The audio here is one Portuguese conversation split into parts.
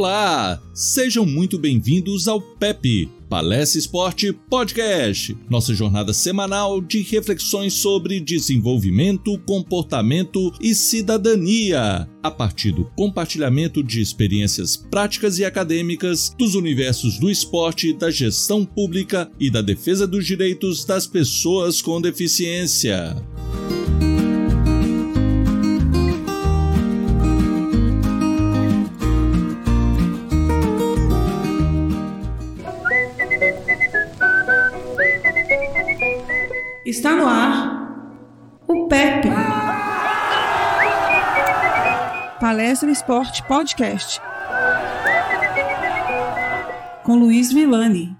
Olá! Sejam muito bem-vindos ao PEP, Palestra Esporte Podcast, nossa jornada semanal de reflexões sobre desenvolvimento, comportamento e cidadania, a partir do compartilhamento de experiências práticas e acadêmicas dos universos do esporte, da gestão pública e da defesa dos direitos das pessoas com deficiência. Está no ar o PEP. Palestra Esporte Podcast. Com Luiz Villani.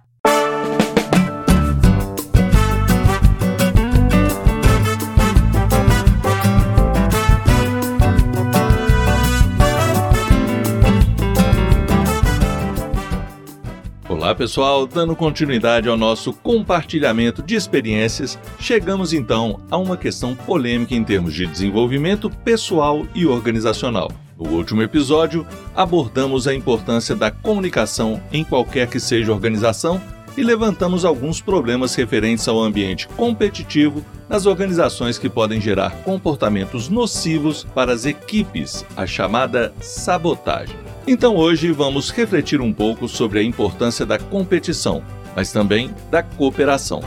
Pessoal, dando continuidade ao nosso compartilhamento de experiências, chegamos então a uma questão polêmica em termos de desenvolvimento pessoal e organizacional. No último episódio, abordamos a importância da comunicação em qualquer que seja organização e levantamos alguns problemas referentes ao ambiente competitivo nas organizações que podem gerar comportamentos nocivos para as equipes, a chamada sabotagem. Então hoje vamos refletir um pouco sobre a importância da competição, mas também da cooperação.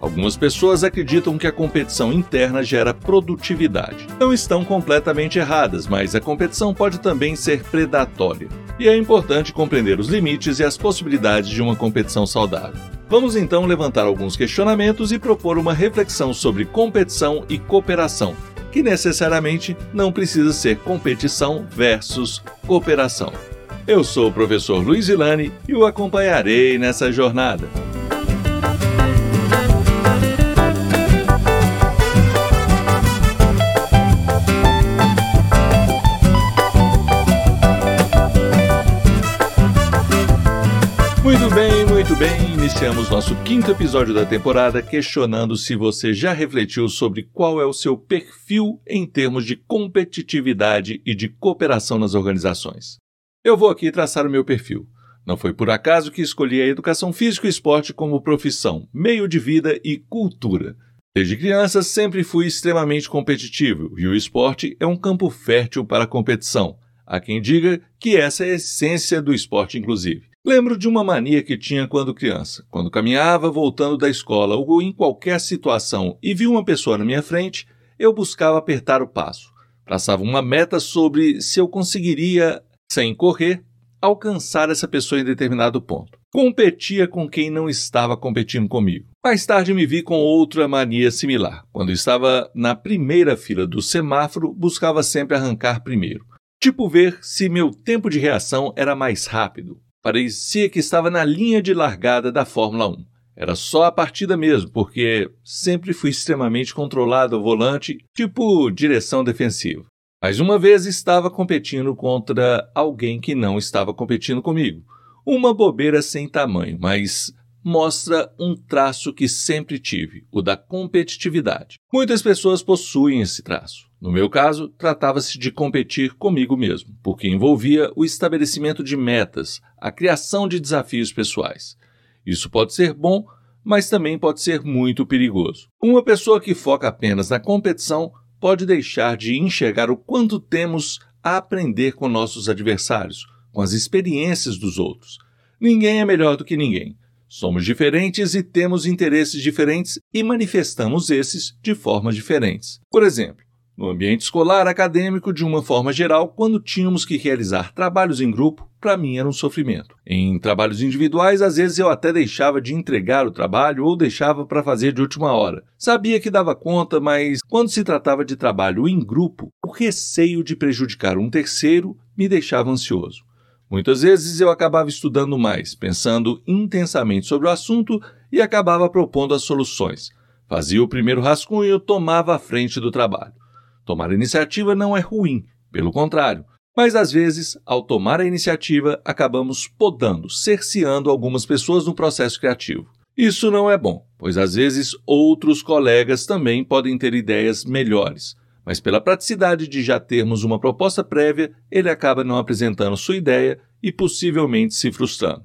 Algumas pessoas acreditam que a competição interna gera produtividade. Não estão completamente erradas, mas a competição pode também ser predatória. E é importante compreender os limites e as possibilidades de uma competição saudável. Vamos então levantar alguns questionamentos e propor uma reflexão sobre competição e cooperação, que necessariamente não precisa ser competição versus cooperação. Eu sou o professor Luiz Ilani e o acompanharei nessa jornada. Muito bem, muito bem. Iniciamos nosso quinto episódio da temporada questionando se você já refletiu sobre qual é o seu perfil em termos de competitividade e de cooperação nas organizações. Eu vou aqui traçar o meu perfil. Não foi por acaso que escolhi a educação física e esporte como profissão, meio de vida e cultura. Desde criança sempre fui extremamente competitivo e o esporte é um campo fértil para a competição. Há quem diga que essa é a essência do esporte, inclusive. Lembro de uma mania que tinha quando criança. Quando caminhava voltando da escola ou em qualquer situação e vi uma pessoa na minha frente, eu buscava apertar o passo. Traçava uma meta sobre se eu conseguiria, sem correr, alcançar essa pessoa em determinado ponto. Competia com quem não estava competindo comigo. Mais tarde me vi com outra mania similar. Quando estava na primeira fila do semáforo, buscava sempre arrancar primeiro. Tipo ver se meu tempo de reação era mais rápido. Parecia que estava na linha de largada da Fórmula 1. Era só a partida mesmo, porque sempre fui extremamente controlado ao volante, tipo direção defensiva. Mais uma vez estava competindo contra alguém que não estava competindo comigo. Uma bobeira sem tamanho, mas mostra um traço que sempre tive, o da competitividade. Muitas pessoas possuem esse traço. No meu caso, tratava-se de competir comigo mesmo, porque envolvia o estabelecimento de metas, a criação de desafios pessoais. Isso pode ser bom, mas também pode ser muito perigoso. Uma pessoa que foca apenas na competição pode deixar de enxergar o quanto temos a aprender com nossos adversários, com as experiências dos outros. Ninguém é melhor do que ninguém. Somos diferentes e temos interesses diferentes e manifestamos esses de formas diferentes. Por exemplo, no ambiente escolar acadêmico, de uma forma geral, quando tínhamos que realizar trabalhos em grupo, para mim era um sofrimento. Em trabalhos individuais, às vezes eu até deixava de entregar o trabalho ou deixava para fazer de última hora. Sabia que dava conta, mas quando se tratava de trabalho em grupo, o receio de prejudicar um terceiro me deixava ansioso. Muitas vezes eu acabava estudando mais, pensando intensamente sobre o assunto e acabava propondo as soluções. Fazia o primeiro rascunho, tomava a frente do trabalho. Tomar iniciativa não é ruim, pelo contrário. Mas às vezes, ao tomar a iniciativa, acabamos podando, cerceando algumas pessoas no processo criativo. Isso não é bom, pois às vezes outros colegas também podem ter ideias melhores, mas pela praticidade de já termos uma proposta prévia, ele acaba não apresentando sua ideia e possivelmente se frustrando.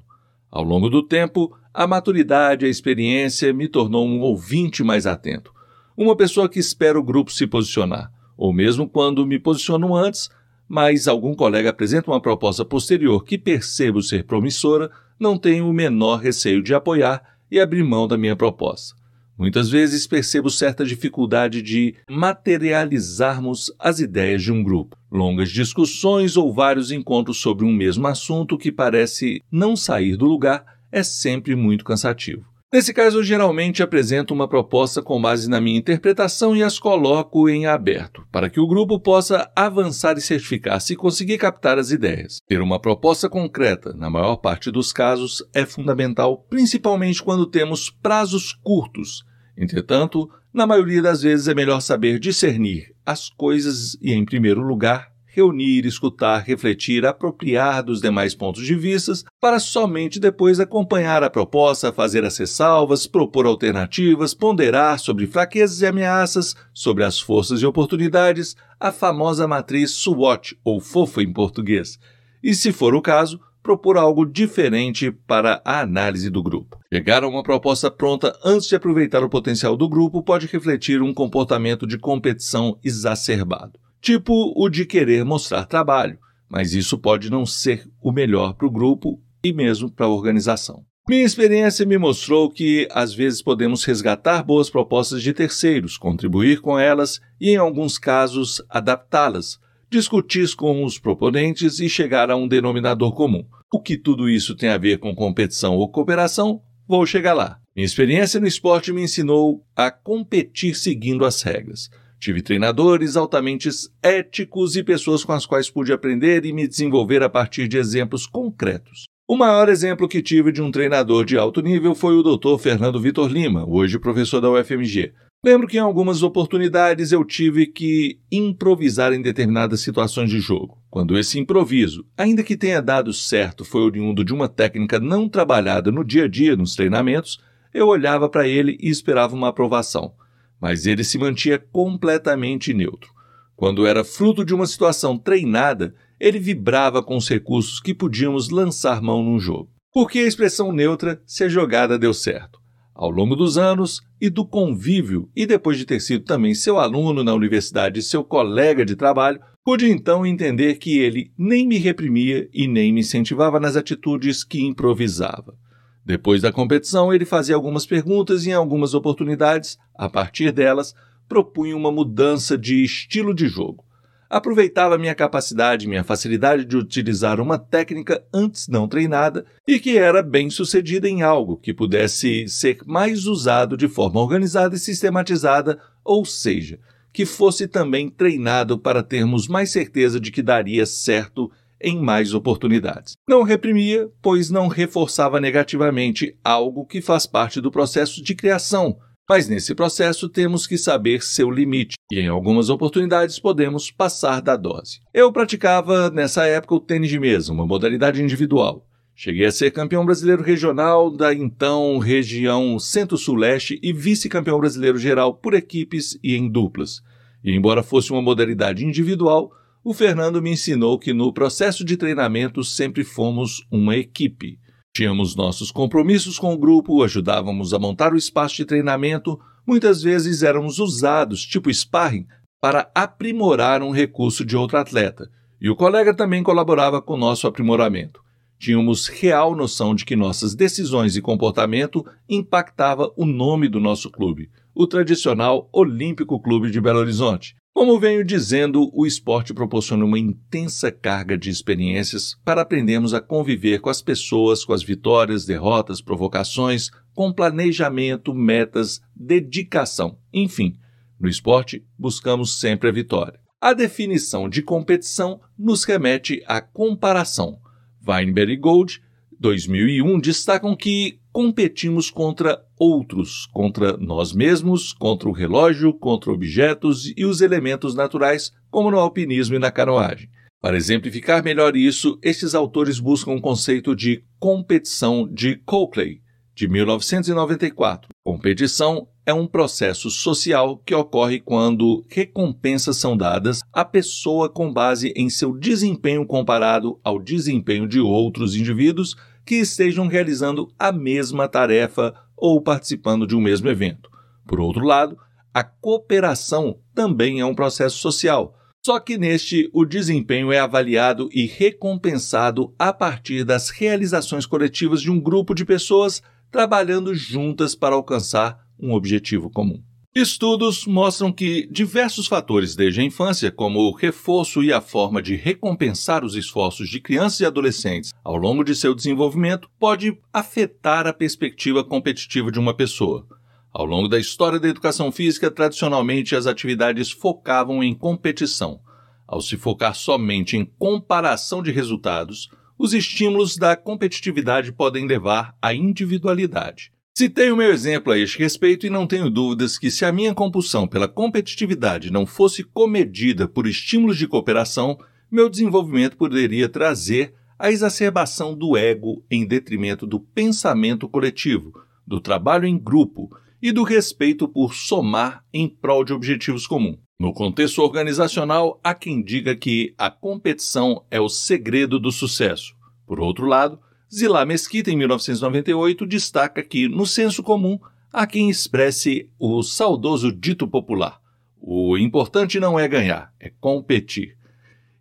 Ao longo do tempo, a maturidade e a experiência me tornou um ouvinte mais atento, uma pessoa que espera o grupo se posicionar, ou mesmo quando me posiciono antes, mas algum colega apresenta uma proposta posterior que percebo ser promissora, não tenho o menor receio de apoiar e abrir mão da minha proposta. Muitas vezes percebo certa dificuldade de materializarmos as ideias de um grupo. Longas discussões ou vários encontros sobre um mesmo assunto que parece não sair do lugar é sempre muito cansativo. Nesse caso, geralmente apresento uma proposta com base na minha interpretação e as coloco em aberto, para que o grupo possa avançar e certificar se conseguir captar as ideias. Ter uma proposta concreta, na maior parte dos casos, é fundamental, principalmente quando temos prazos curtos. Entretanto, na maioria das vezes é melhor saber discernir as coisas e, em primeiro lugar, reunir, escutar, refletir, apropriar dos demais pontos de vista, para somente depois acompanhar a proposta, fazer as ressalvas, propor alternativas, ponderar sobre fraquezas e ameaças, sobre as forças e oportunidades, a famosa matriz SWOT, ou FOFA em português. E, se for o caso, propor algo diferente para a análise do grupo. Chegar a uma proposta pronta antes de aproveitar o potencial do grupo pode refletir um comportamento de competição exacerbado tipo o de querer mostrar trabalho, mas isso pode não ser o melhor para o grupo e mesmo para a organização. Minha experiência me mostrou que às vezes podemos resgatar boas propostas de terceiros, contribuir com elas e, em alguns casos, adaptá-las, discutir com os proponentes e chegar a um denominador comum. O que tudo isso tem a ver com competição ou cooperação? Vou chegar lá. Minha experiência no esporte me ensinou a competir seguindo as regras. Tive treinadores altamente éticos e pessoas com as quais pude aprender e me desenvolver a partir de exemplos concretos. O maior exemplo que tive de um treinador de alto nível foi o Dr. Fernando Vitor Lima, hoje professor da UFMG. Lembro que em algumas oportunidades eu tive que improvisar em determinadas situações de jogo. Quando esse improviso, ainda que tenha dado certo, foi oriundo de uma técnica não trabalhada no dia a dia nos treinamentos, eu olhava para ele e esperava uma aprovação mas ele se mantinha completamente neutro. Quando era fruto de uma situação treinada, ele vibrava com os recursos que podíamos lançar mão num jogo. Por que a expressão neutra se a jogada deu certo? Ao longo dos anos e do convívio, e depois de ter sido também seu aluno na universidade e seu colega de trabalho, pude então entender que ele nem me reprimia e nem me incentivava nas atitudes que improvisava. Depois da competição, ele fazia algumas perguntas e, em algumas oportunidades, a partir delas, propunha uma mudança de estilo de jogo. Aproveitava minha capacidade, minha facilidade de utilizar uma técnica antes não treinada e que era bem sucedida em algo que pudesse ser mais usado de forma organizada e sistematizada, ou seja, que fosse também treinado para termos mais certeza de que daria certo em mais oportunidades. Não reprimia, pois não reforçava negativamente algo que faz parte do processo de criação, mas nesse processo temos que saber seu limite e em algumas oportunidades podemos passar da dose. Eu praticava nessa época o tênis de mesa, uma modalidade individual. Cheguei a ser campeão brasileiro regional da então região Centro-Sul-Leste e vice-campeão brasileiro geral por equipes e em duplas. E embora fosse uma modalidade individual, o Fernando me ensinou que no processo de treinamento sempre fomos uma equipe. Tínhamos nossos compromissos com o grupo, ajudávamos a montar o espaço de treinamento, muitas vezes éramos usados, tipo sparring, para aprimorar um recurso de outro atleta, e o colega também colaborava com nosso aprimoramento. Tínhamos real noção de que nossas decisões e comportamento impactava o nome do nosso clube, o tradicional Olímpico Clube de Belo Horizonte, como venho dizendo, o esporte proporciona uma intensa carga de experiências para aprendermos a conviver com as pessoas, com as vitórias, derrotas, provocações, com planejamento, metas, dedicação. Enfim, no esporte buscamos sempre a vitória. A definição de competição nos remete à comparação. Weinberg e Gold 2001 destacam que competimos contra outros, contra nós mesmos, contra o relógio, contra objetos e os elementos naturais, como no alpinismo e na canoagem. Para exemplificar melhor isso, estes autores buscam o conceito de competição de Coakley, de 1994. Competição é um processo social que ocorre quando recompensas são dadas à pessoa com base em seu desempenho comparado ao desempenho de outros indivíduos que estejam realizando a mesma tarefa ou participando de um mesmo evento. Por outro lado, a cooperação também é um processo social, só que neste o desempenho é avaliado e recompensado a partir das realizações coletivas de um grupo de pessoas trabalhando juntas para alcançar um objetivo comum. Estudos mostram que diversos fatores desde a infância, como o reforço e a forma de recompensar os esforços de crianças e adolescentes ao longo de seu desenvolvimento, pode afetar a perspectiva competitiva de uma pessoa. Ao longo da história da educação física, tradicionalmente as atividades focavam em competição. Ao se focar somente em comparação de resultados, os estímulos da competitividade podem levar à individualidade. Citei o meu exemplo a este respeito e não tenho dúvidas que se a minha compulsão pela competitividade não fosse comedida por estímulos de cooperação, meu desenvolvimento poderia trazer a exacerbação do ego em detrimento do pensamento coletivo, do trabalho em grupo e do respeito por somar em prol de objetivos comuns. No contexto organizacional, há quem diga que a competição é o segredo do sucesso. Por outro lado, Zilá Mesquita, em 1998, destaca que, no senso comum, há quem expresse o saudoso dito popular: o importante não é ganhar, é competir.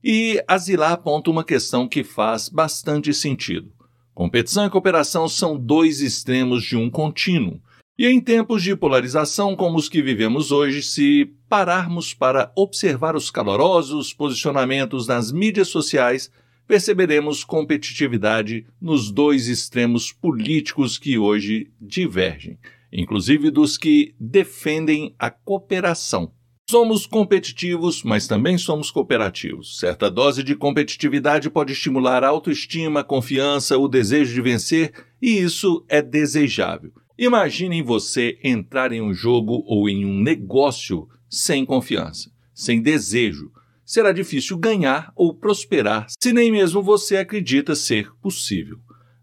E a Zilá aponta uma questão que faz bastante sentido. Competição e cooperação são dois extremos de um contínuo. E em tempos de polarização como os que vivemos hoje, se pararmos para observar os calorosos posicionamentos nas mídias sociais, perceberemos competitividade nos dois extremos políticos que hoje divergem, inclusive dos que defendem a cooperação. Somos competitivos, mas também somos cooperativos. Certa dose de competitividade pode estimular a autoestima, a confiança, o desejo de vencer, e isso é desejável. Imaginem você entrar em um jogo ou em um negócio sem confiança, sem desejo, será difícil ganhar ou prosperar se nem mesmo você acredita ser possível.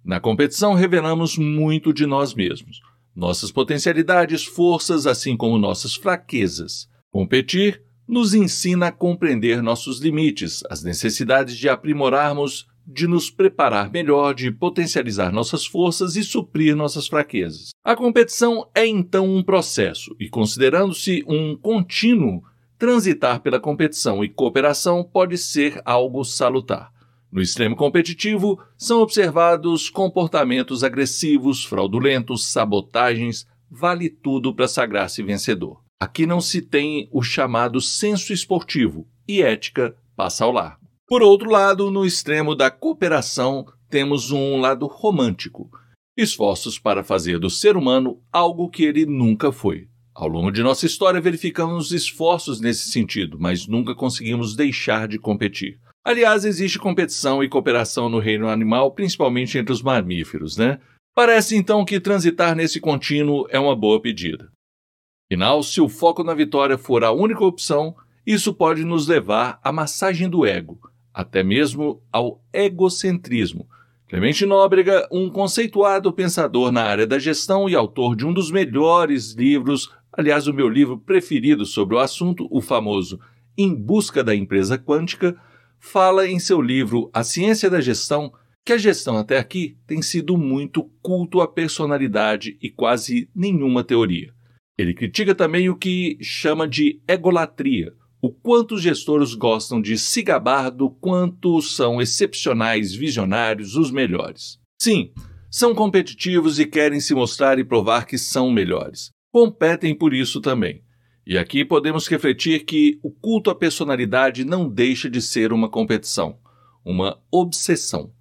Na competição, revelamos muito de nós mesmos, nossas potencialidades, forças, assim como nossas fraquezas. Competir nos ensina a compreender nossos limites, as necessidades de aprimorarmos, de nos preparar melhor, de potencializar nossas forças e suprir nossas fraquezas. A competição é então um processo, e considerando-se um contínuo, transitar pela competição e cooperação pode ser algo salutar. No extremo competitivo, são observados comportamentos agressivos, fraudulentos, sabotagens, vale tudo para sagrar-se vencedor. Aqui não se tem o chamado senso esportivo e ética passa ao largo. Por outro lado, no extremo da cooperação, temos um lado romântico. Esforços para fazer do ser humano algo que ele nunca foi. Ao longo de nossa história, verificamos esforços nesse sentido, mas nunca conseguimos deixar de competir. Aliás, existe competição e cooperação no reino animal, principalmente entre os mamíferos, né? Parece então que transitar nesse contínuo é uma boa pedida. Afinal, se o foco na vitória for a única opção, isso pode nos levar à massagem do ego, até mesmo ao egocentrismo. Clemente Nóbrega, um conceituado pensador na área da gestão e autor de um dos melhores livros Aliás, o meu livro preferido sobre o assunto, o famoso Em Busca da Empresa Quântica, fala em seu livro A Ciência da Gestão que a gestão até aqui tem sido muito culto à personalidade e quase nenhuma teoria. Ele critica também o que chama de egolatria, o quanto os gestores gostam de se gabar do quanto são excepcionais, visionários, os melhores. Sim, são competitivos e querem se mostrar e provar que são melhores competem por isso também. E aqui podemos refletir que o culto à personalidade não deixa de ser uma competição, uma obsessão.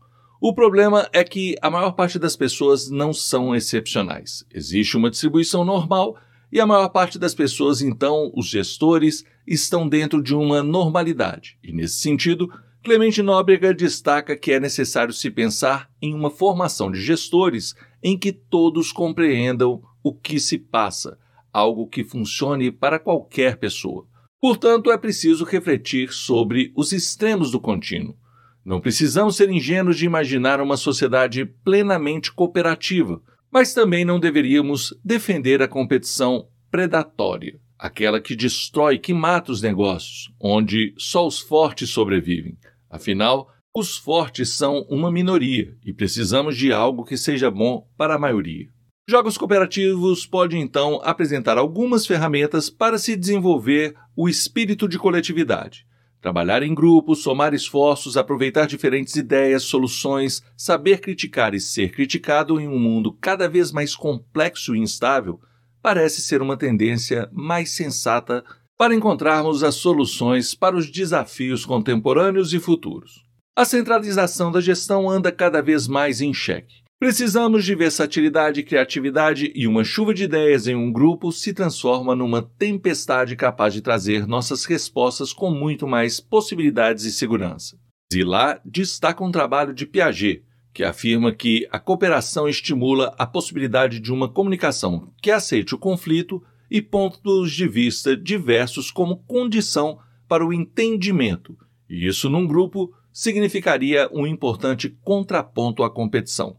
O problema é que a maior parte das pessoas não são excepcionais. Existe uma distribuição normal e a maior parte das pessoas, então, os gestores, estão dentro de uma normalidade. E nesse sentido, Clemente Nóbrega destaca que é necessário se pensar em uma formação de gestores em que todos compreendam o que se passa, algo que funcione para qualquer pessoa. Portanto, é preciso refletir sobre os extremos do contínuo. Não precisamos ser ingênuos de imaginar uma sociedade plenamente cooperativa, mas também não deveríamos defender a competição predatória, aquela que destrói, que mata os negócios, onde só os fortes sobrevivem. Afinal, os fortes são uma minoria e precisamos de algo que seja bom para a maioria. Jogos cooperativos podem então apresentar algumas ferramentas para se desenvolver o espírito de coletividade. Trabalhar em grupo, somar esforços, aproveitar diferentes ideias, soluções, saber criticar e ser criticado em um mundo cada vez mais complexo e instável parece ser uma tendência mais sensata para encontrarmos as soluções para os desafios contemporâneos e futuros. A centralização da gestão anda cada vez mais em xeque. Precisamos de versatilidade criatividade e uma chuva de ideias em um grupo se transforma numa tempestade capaz de trazer nossas respostas com muito mais possibilidades e segurança. Zilá destaca um trabalho de Piaget, que afirma que a cooperação estimula a possibilidade de uma comunicação que aceite o conflito e pontos de vista diversos como condição para o entendimento, e isso num grupo significaria um importante contraponto à competição.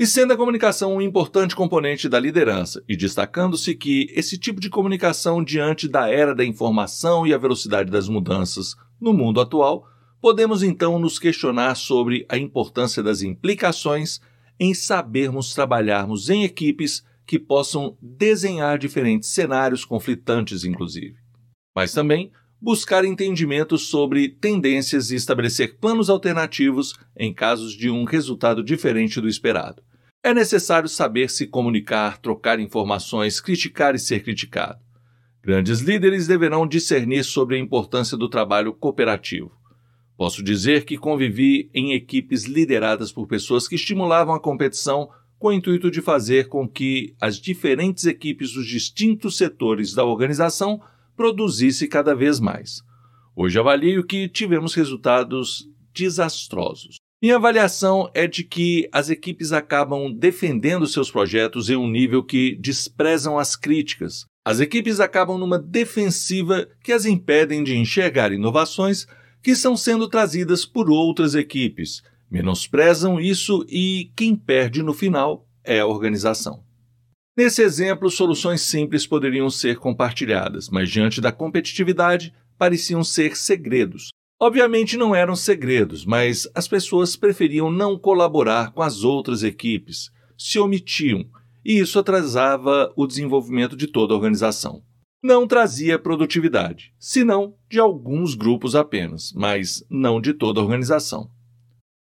E sendo a comunicação um importante componente da liderança, e destacando-se que esse tipo de comunicação diante da era da informação e a velocidade das mudanças no mundo atual, podemos então nos questionar sobre a importância das implicações em sabermos trabalharmos em equipes que possam desenhar diferentes cenários conflitantes, inclusive. Mas também buscar entendimento sobre tendências e estabelecer planos alternativos em casos de um resultado diferente do esperado. É necessário saber se comunicar, trocar informações, criticar e ser criticado. Grandes líderes deverão discernir sobre a importância do trabalho cooperativo. Posso dizer que convivi em equipes lideradas por pessoas que estimulavam a competição com o intuito de fazer com que as diferentes equipes dos distintos setores da organização produzissem cada vez mais. Hoje avalio que tivemos resultados desastrosos. Minha avaliação é de que as equipes acabam defendendo seus projetos em um nível que desprezam as críticas. As equipes acabam numa defensiva que as impedem de enxergar inovações que estão sendo trazidas por outras equipes. Menosprezam isso e quem perde no final é a organização. Nesse exemplo, soluções simples poderiam ser compartilhadas, mas diante da competitividade, pareciam ser segredos, Obviamente não eram segredos, mas as pessoas preferiam não colaborar com as outras equipes, se omitiam, e isso atrasava o desenvolvimento de toda a organização. Não trazia produtividade, senão de alguns grupos apenas, mas não de toda a organização.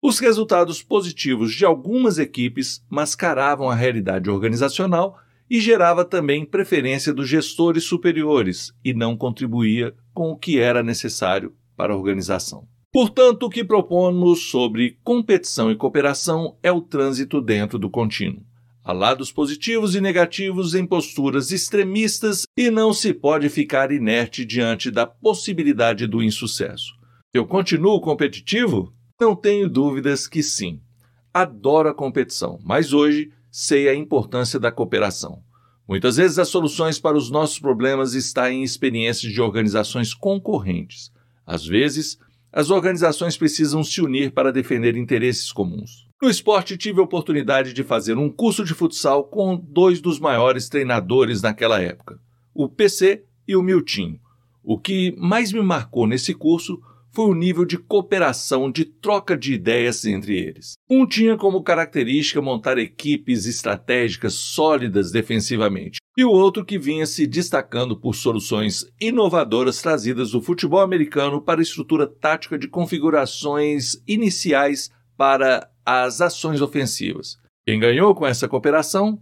Os resultados positivos de algumas equipes mascaravam a realidade organizacional e gerava também preferência dos gestores superiores e não contribuía com o que era necessário para a organização. Portanto, o que propomos sobre competição e cooperação é o trânsito dentro do contínuo. Há lados positivos e negativos em posturas extremistas e não se pode ficar inerte diante da possibilidade do insucesso. Eu continuo competitivo? Não tenho dúvidas que sim. Adoro a competição, mas hoje sei a importância da cooperação. Muitas vezes as soluções para os nossos problemas estão em experiências de organizações concorrentes. Às vezes, as organizações precisam se unir para defender interesses comuns. No esporte, tive a oportunidade de fazer um curso de futsal com dois dos maiores treinadores naquela época, o PC e o Miltinho. O que mais me marcou nesse curso foi o nível de cooperação, de troca de ideias entre eles. Um tinha como característica montar equipes estratégicas sólidas defensivamente, e o outro que vinha se destacando por soluções inovadoras trazidas do futebol americano para a estrutura tática de configurações iniciais para as ações ofensivas. Quem ganhou com essa cooperação?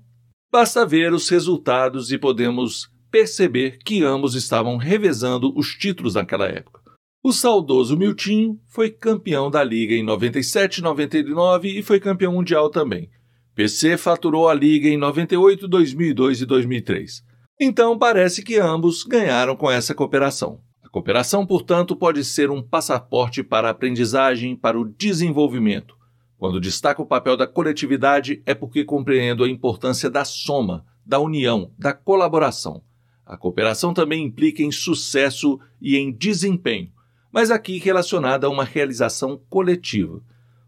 Basta ver os resultados e podemos perceber que ambos estavam revezando os títulos naquela época. O saudoso Miltinho foi campeão da Liga em 97, 99 e foi campeão mundial também. PC faturou a Liga em 98, 2002 e 2003. Então parece que ambos ganharam com essa cooperação. A cooperação, portanto, pode ser um passaporte para a aprendizagem, para o desenvolvimento. Quando destaco o papel da coletividade é porque compreendo a importância da soma, da união, da colaboração. A cooperação também implica em sucesso e em desempenho mas aqui relacionada a uma realização coletiva.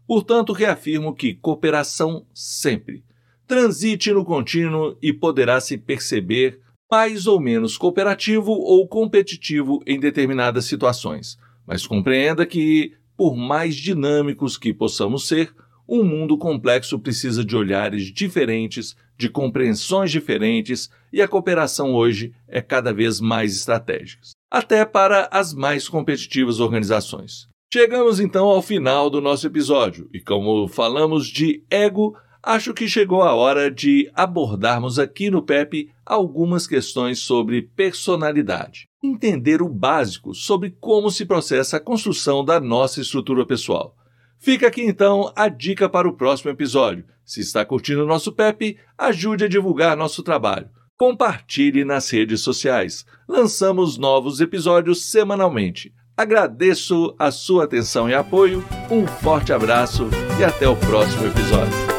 Portanto, reafirmo que cooperação sempre. Transite no contínuo e poderá se perceber mais ou menos cooperativo ou competitivo em determinadas situações. Mas compreenda que, por mais dinâmicos que possamos ser, um mundo complexo precisa de olhares diferentes, de compreensões diferentes, e a cooperação hoje é cada vez mais estratégica, até para as mais competitivas organizações. Chegamos então ao final do nosso episódio, e como falamos de ego, acho que chegou a hora de abordarmos aqui no PEP algumas questões sobre personalidade. Entender o básico sobre como se processa a construção da nossa estrutura pessoal. Fica aqui então a dica para o próximo episódio. Se está curtindo o nosso PEP, ajude a divulgar nosso trabalho. Compartilhe nas redes sociais. Lançamos novos episódios semanalmente. Agradeço a sua atenção e apoio, um forte abraço e até o próximo episódio.